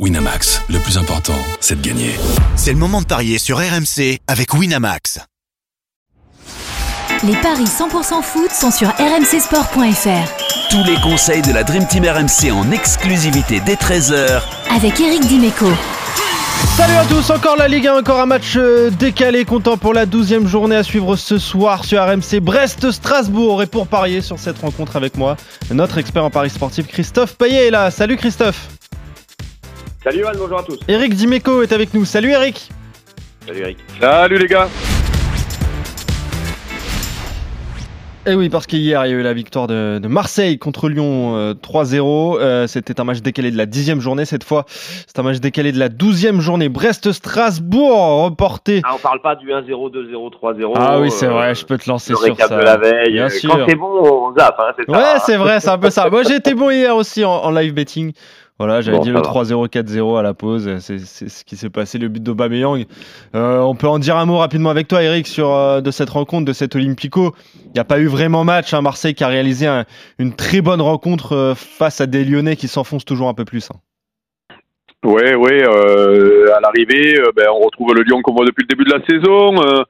Winamax, le plus important, c'est de gagner. C'est le moment de parier sur RMC avec Winamax. Les paris 100% foot sont sur rmcsport.fr. Tous les conseils de la Dream Team RMC en exclusivité dès 13h Avec Eric Dimeco. Salut à tous, encore la Ligue 1, encore un match euh, décalé, comptant pour la 12e journée à suivre ce soir sur RMC Brest-Strasbourg. Et pour parier sur cette rencontre avec moi, notre expert en paris sportif Christophe Payet est là. Salut Christophe. Salut Johan, bonjour à tous. Eric Dimeco est avec nous. Salut Eric. Salut Eric. Salut les gars. Et Eh oui, parce qu'hier, il y a eu la victoire de, de Marseille contre Lyon euh, 3-0. Euh, C'était un match décalé de la dixième journée. Cette fois, c'est un match décalé de la douzième journée. Brest-Strasbourg reporté. Ah, on parle pas du 1-0, 2-0, 3-0. Ah oui, c'est euh, vrai, je peux te lancer Le sur ça. de la veille. Bien Euh, sûr. Quand c'est bon, on zappe. Hein. Ouais, c'est vrai, c'est un peu ça. Moi, j'ai été bon hier aussi en, en live betting. Voilà, j'avais Bon, dit le va. 3-0, 4-0 à la pause. C'est ce qui s'est passé, le but d'Aubameyang. Euh, on peut en dire un mot rapidement avec toi, Eric, sur euh, de cette rencontre, de cet Olympico. Il n'y a pas eu vraiment match. Hein. Marseille qui a réalisé un- une très bonne rencontre euh, face à des Lyonnais qui s'enfoncent toujours un peu plus. hein. Ouais, ouais. euh, à l'arrivée, euh, ben, on retrouve le Lyon qu'on voit depuis le début de la saison. Euh,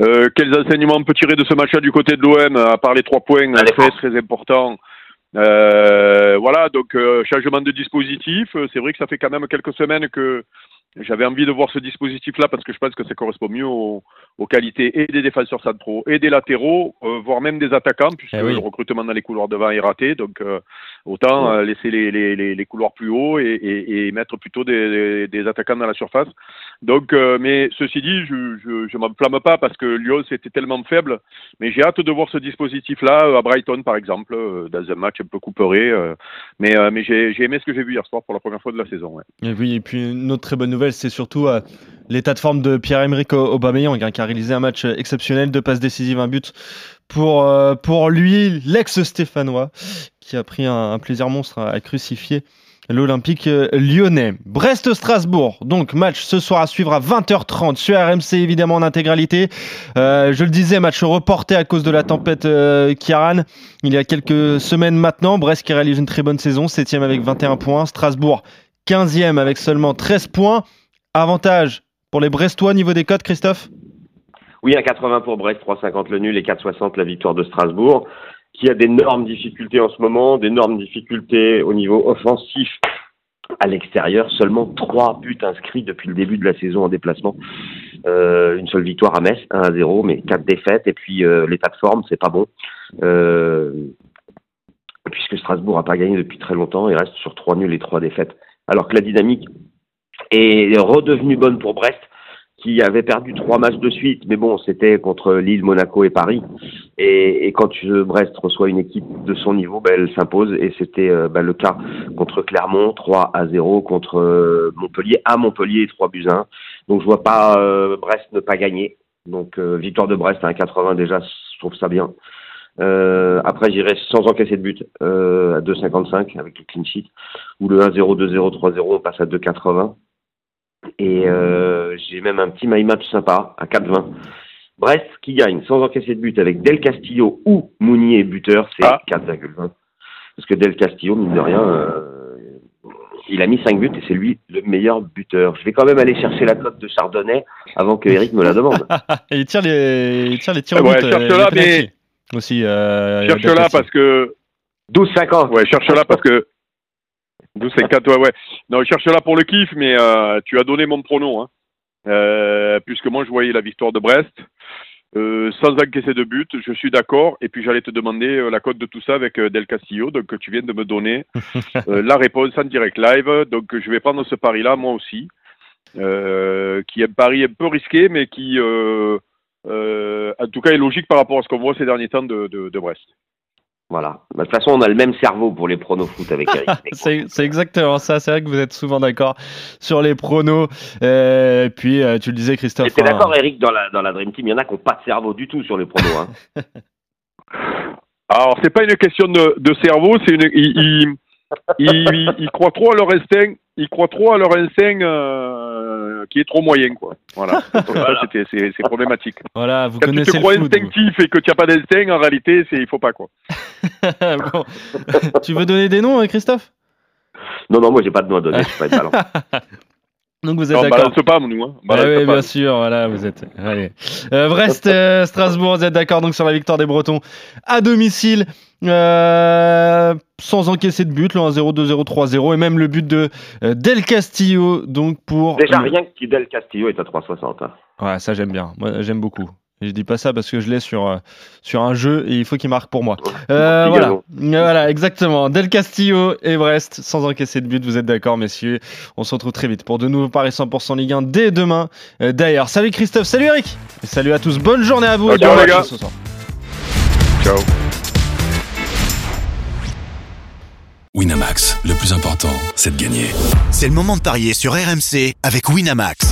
euh, quels enseignements on peut tirer de ce match-là du côté de l'OM, à part les trois points très très importants. Euh, voilà, donc euh, changement de dispositif. Euh, C'est vrai que ça fait quand même quelques semaines que j'avais envie de voir ce dispositif-là parce que je pense que ça correspond mieux aux, aux qualités et des défenseurs centraux et des latéraux, euh, voire même des attaquants, puisque Eh oui. le recrutement dans les couloirs devant est raté. Donc euh, autant euh, laisser les, les, les, les couloirs plus hauts et, et, et mettre plutôt des, des, des attaquants dans la surface. Donc, mais ceci dit, je je, je m'enflamme pas parce que Lyon c'était tellement faible. Mais j'ai hâte de voir ce dispositif-là à Brighton, par exemple, dans un match un peu couperé. mais mais j'ai j'ai aimé ce que j'ai vu hier soir pour la première fois de la saison. Ouais. Et oui, et puis une autre très bonne nouvelle, c'est surtout euh, l'état de forme de Pierre-Emerick Aubameyang, hein, qui a réalisé un match exceptionnel, deux passes décisives, un but pour, euh, pour lui, l'ex-stéphanois, qui a pris un, plaisir monstre à, crucifier l'Olympique euh, lyonnais. Brest-Strasbourg, donc match ce soir à suivre à 20h30 sur RMC, évidemment en intégralité. Euh, je le disais, match reporté à cause de la tempête euh, Kiaran il y a quelques semaines maintenant. Brest qui réalise une très bonne saison, 7 avec 21 points. Strasbourg 15e avec seulement 13 points. Avantage pour les Brestois niveau des cotes, Christophe? Oui, à 80 pour Brest, 3,50 le nul et 4,60 la victoire de Strasbourg, qui a d'énormes difficultés en ce moment, d'énormes difficultés au niveau offensif à l'extérieur. Seulement trois buts inscrits depuis le début de la saison en déplacement. Euh, une seule victoire à Metz, 1 à 0, mais quatre défaites. Et puis euh, l'état de forme, c'est pas bon. Euh, puisque Strasbourg n'a pas gagné depuis très longtemps, il reste sur trois nuls et trois défaites. Alors que la dynamique est redevenue bonne pour Brest, qui avait perdu trois matchs de suite, mais bon, c'était contre Lille, Monaco et Paris. Et, et quand Brest reçoit une équipe de son niveau, ben, elle s'impose, et c'était euh, ben, le cas contre Clermont, 3 à 0, contre euh, Montpellier, à Montpellier, 3 buts à 1. Donc je vois pas euh, Brest ne pas gagner. Donc euh, victoire de Brest à 1,80 déjà, je trouve ça bien. Euh, après, j'irai sans encaisser de but à 2,55 avec le clean sheet. Ou le 1-0, 2-0, 3-0, on passe à 2,80. Et euh, j'ai même un petit my match sympa à 4,20. Brest qui gagne sans encaisser de but avec Del Castillo ou Mounier buteur, c'est Ah. 4,20. Parce que Del Castillo, mine de rien, euh, il a mis 5 buts et c'est lui le meilleur buteur. Je vais quand même aller chercher la cote de Chardonnay avant que Eric me la demande. Il tire les, il tire les tirs au Ouais, but, euh, pénaltys. mais- Aussi, euh, Cherche-la Delcastillo. parce que 12,50. ouais, cherche-la parce que 12,54, ouais, ouais. Non, cherche-la pour le kiff, mais euh, tu as donné mon pronom, hein. Euh, puisque moi je voyais la victoire de Brest. Euh, sans encaisser de but, je suis d'accord. Et puis j'allais te demander la cote de tout ça avec Del Castillo, donc tu viens de me donner la réponse en direct live. Donc je vais prendre ce pari-là moi aussi, qui est un pari un peu risqué, mais qui, en tout cas, est logique par rapport à ce qu'on voit ces derniers temps de, de, de Brest. Voilà. Bah, De toute façon, on a le même cerveau pour les pronos foot avec Eric. C'est c'est exactement ça. C'est vrai que vous êtes souvent d'accord sur les pronos. Euh, et puis, euh, tu le disais, Christophe. T'es hein, d'accord, Eric, dans la, dans la Dream Team, il y en a qui n'ont pas de cerveau du tout sur les pronos. Hein. Alors, c'est pas une question de, de cerveau, c'est une. Ils, ils, ils- ils croient trop à leur instinct. Ils croient trop à leur instinct euh, qui est trop moyen, quoi. Voilà. C'était- c'est problématique. Voilà, vous Quand tu connaissez te le crois vous. instinctif et que tu n'as pas d'instinct, en réalité, c'est il faut pas, quoi. Bon. tu veux donner des noms, euh, Christophe? Non, non, moi j'ai pas de nom à donner, je suis pas. Donc vous êtes d'accord balance pas, nous. Hein. On Ah oui, pas. bien sûr, voilà, vous êtes. Allez. Euh, Brest, euh, Strasbourg, vous êtes d'accord donc sur la victoire des Bretons à domicile, euh, sans encaisser de but, le 1-0, 2-0, 3-0, et même le but de Del Castillo, donc pour. Déjà, rien que Kidel Castillo est à 3,60. hein. Ouais, ça j'aime bien. Moi, j'aime beaucoup. Et je dis pas ça parce que je l'ai sur, euh, sur un jeu et il faut qu'il marque pour moi. Euh, voilà. voilà, exactement. Del Castillo et Brest, sans encaisser de but, vous êtes d'accord, messieurs. On se retrouve très vite pour de nouveaux paris 100% Ligue 1 dès demain. Euh, D'ailleurs, salut Christophe, salut Eric, et salut à tous. Bonne journée à vous. Ciao, et bon ciao, les gars. ce soir. Ciao. Winamax, le plus important, c'est de gagner. C'est le moment de parier sur RMC avec Winamax.